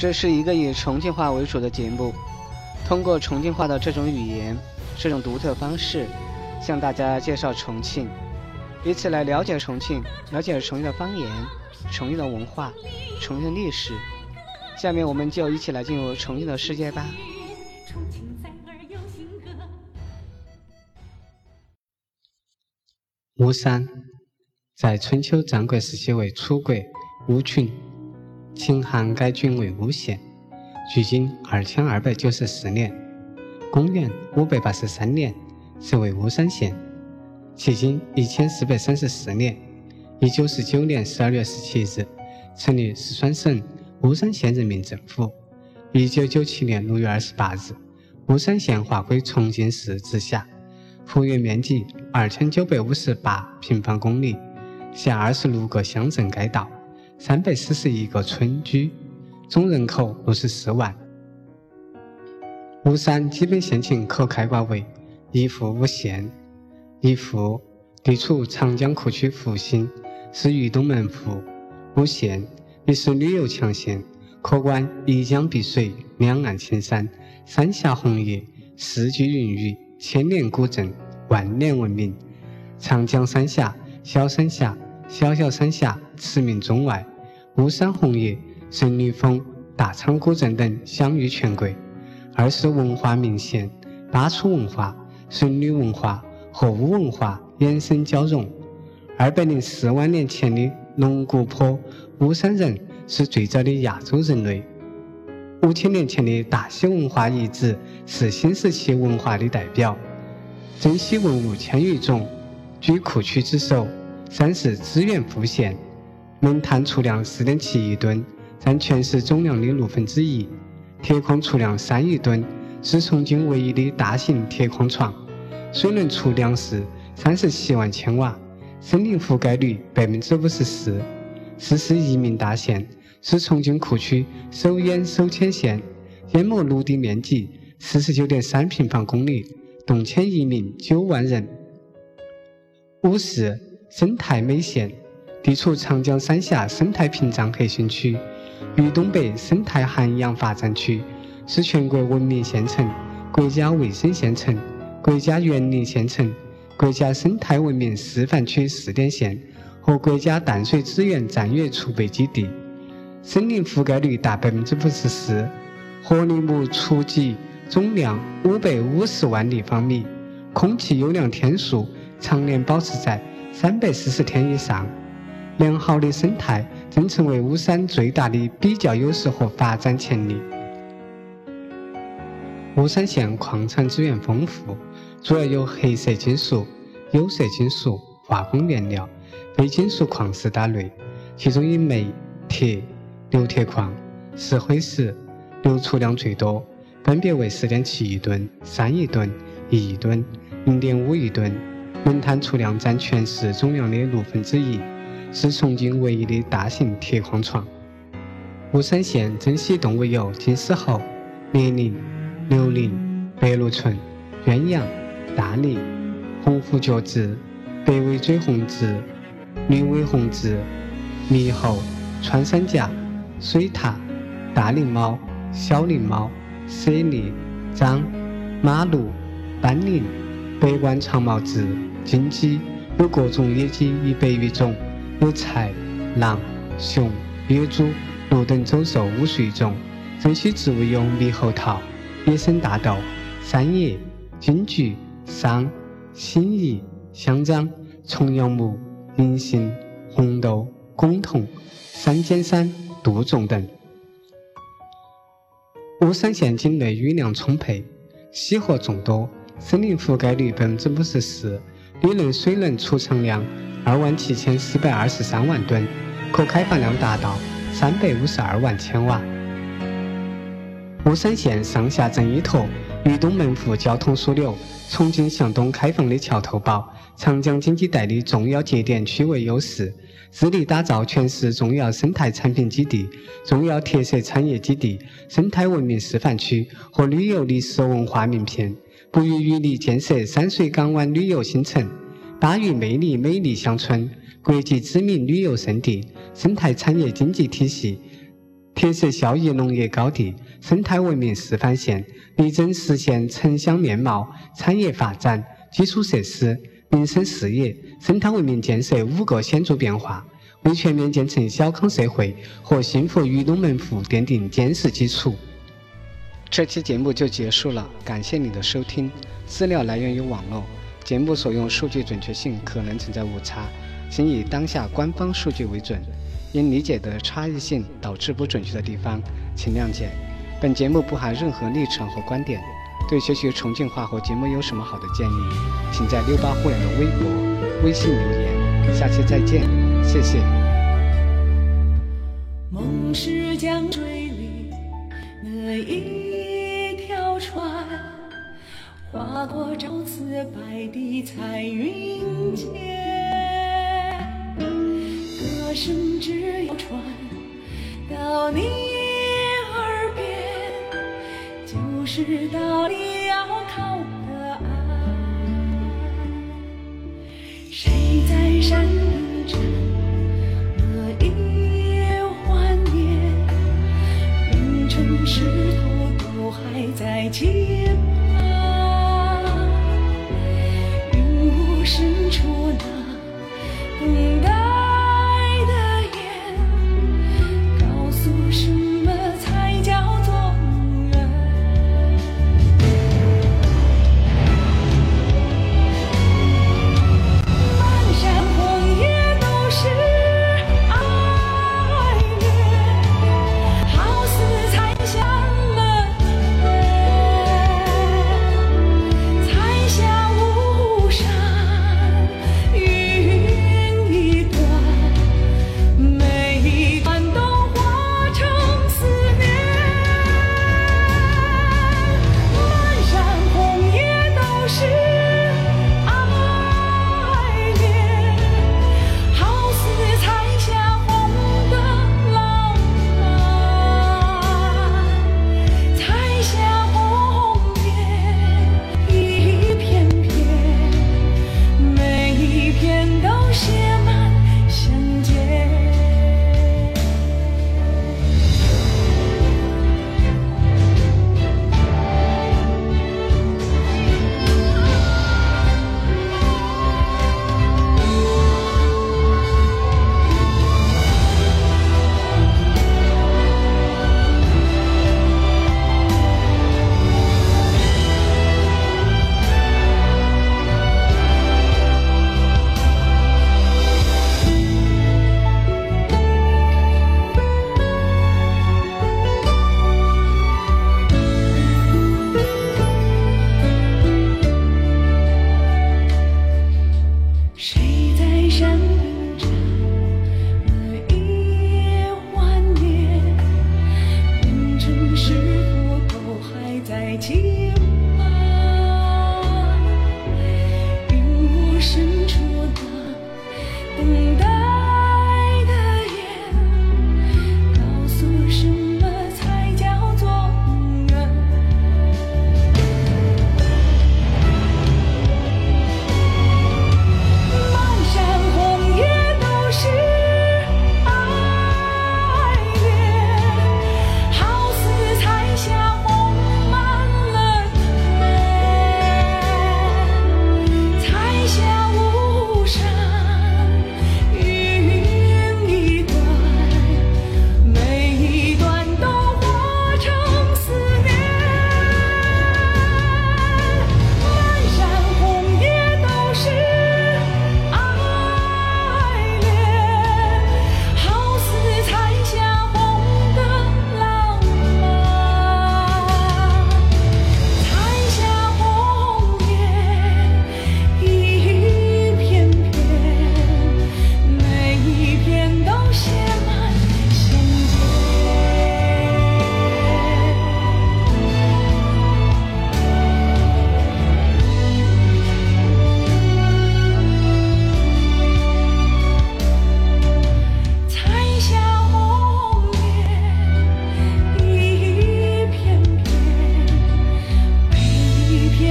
这是一个以重庆话为主的节目，通过重庆话的这种语言、这种独特方式，向大家介绍重庆，以此来了解重庆，了解重庆的方言、重庆的文化、重庆的历史。下面我们就一起来进入重庆的世界吧。巫山在春秋战国时期为楚国巫群，秦汉改郡为巫县，距今二千二百九十四年。公元五百八十三年设为巫山县，迄今一千四百三十四年。一九四九年十二月十七日成立四川省。巫山县人民政府，一九九七年六月二十八日，巫山县划归重庆市直辖，幅员面积二千九百五十八平方公里，辖二十六个乡镇街道，三百四十一个村居，总人口六十四万。巫山基本县情可概括为一户五县。一户地处长江库区复兴，是渝东门户。五县。也是旅游强县，可观一江碧水，两岸青山，三峡红叶，四季云雨，千年古镇，万年文明。长江三峡、小三峡、小小三峡驰名中外，巫山红叶、神女峰、大昌古镇等享誉全国。二是文化名县，巴楚文化、神女文化和巫文化衍生交融。二百零四万年前的龙骨坡。巫山人是最早的亚洲人类。五千年前的大溪文化遗址是新石器文化的代表。珍稀文物千余种，居库区之首。三是资源富县，煤炭储量四点七亿吨，占全市总量的六分之一。铁矿储量三亿吨，是重庆唯一的大型铁矿床。水能储粮食三十七万千瓦，森林覆盖率百分之五十四。四是移民大县，是重庆库区首淹首迁县，淹没陆地面积四十九点三平方公里，动迁移民九万人。五是生态美县，地处长江三峡生态屏障核心区，渝东北生态涵养发展区，是全国文明县城、国家卫生县城、国家园林县城、国家生态文明示范区试点县。和国家淡水资源战略储备基地，森林覆盖率达百分之五十四，活林木储集总量五百五十万立方米，空气优良天数常年保持在三百四十天以上。良好的生态正成为巫山最大的比较优势和发展潜力。巫山县矿产资源丰富，主要有黑色金属、有色金属、化工原料。非金属矿石大类，其中以煤、铁、硫铁矿、石灰石流出量最多，分别为四点七亿吨、三亿吨、一亿吨、零点五亿吨。煤炭储量占全市总量的六分之一，是重庆唯一的大型铁矿床。巫山县珍稀动物有金丝猴、鬣羚、刘羚、白鹿纯、鸳鸯、大鲵、红腹角雉、北尾嘴红雉。绿尾红雉、猕猴、穿山甲、水獭、大灵猫、小灵猫、猞猁、獐、马鹿、斑羚、北冠长毛雉、金鸡，有各种野鸡一百余种，有豺、狼、熊、野猪、鹿等走兽五十余种。珍稀植物有猕猴桃、野生大豆、山野、金桔、桑、辛夷、香樟、重阳木。银杏、红豆、拱桐、三尖杉、杜仲等。巫山县境内雨量充沛，溪河众多，森林覆盖率百分之五十四，理论水能储藏量二万七千四百二十三万吨，可开发量达到三百五十二万千瓦。巫山县上下镇依托渝东门户交通枢纽，重庆向东开放的桥头堡。长江经济带的重要节点区位优势，致力打造全市重要生态产品基地、重要特色产业基地、生态文明示范区和旅游历史文化名片，不遗余力建设山水港湾旅游新城、巴渝魅力美丽乡村、国际知名旅游胜地、生态产业经济体系、特色效益农业高地、生态文明示范县，力争实现城乡面貌、产业发展、基础设施、民生事业、生态文明建设五个显著变化，为全面建成小康社会和幸福渔东门户奠定坚实基础。这期节目就结束了，感谢你的收听。资料来源于网络，节目所用数据准确性可能存在误差，请以当下官方数据为准。因理解的差异性导致不准确的地方，请谅解。本节目不含任何立场和观点。对学习重庆话和节目有什么好的建议，请在六八互联的微博、微信留言。下期再见，谢谢。梦是江水划过朝辞白帝彩云间歌声只有传到你耳边就是到你要靠的岸谁在山的这那一环边立成石头都还在记 you.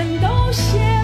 全都写。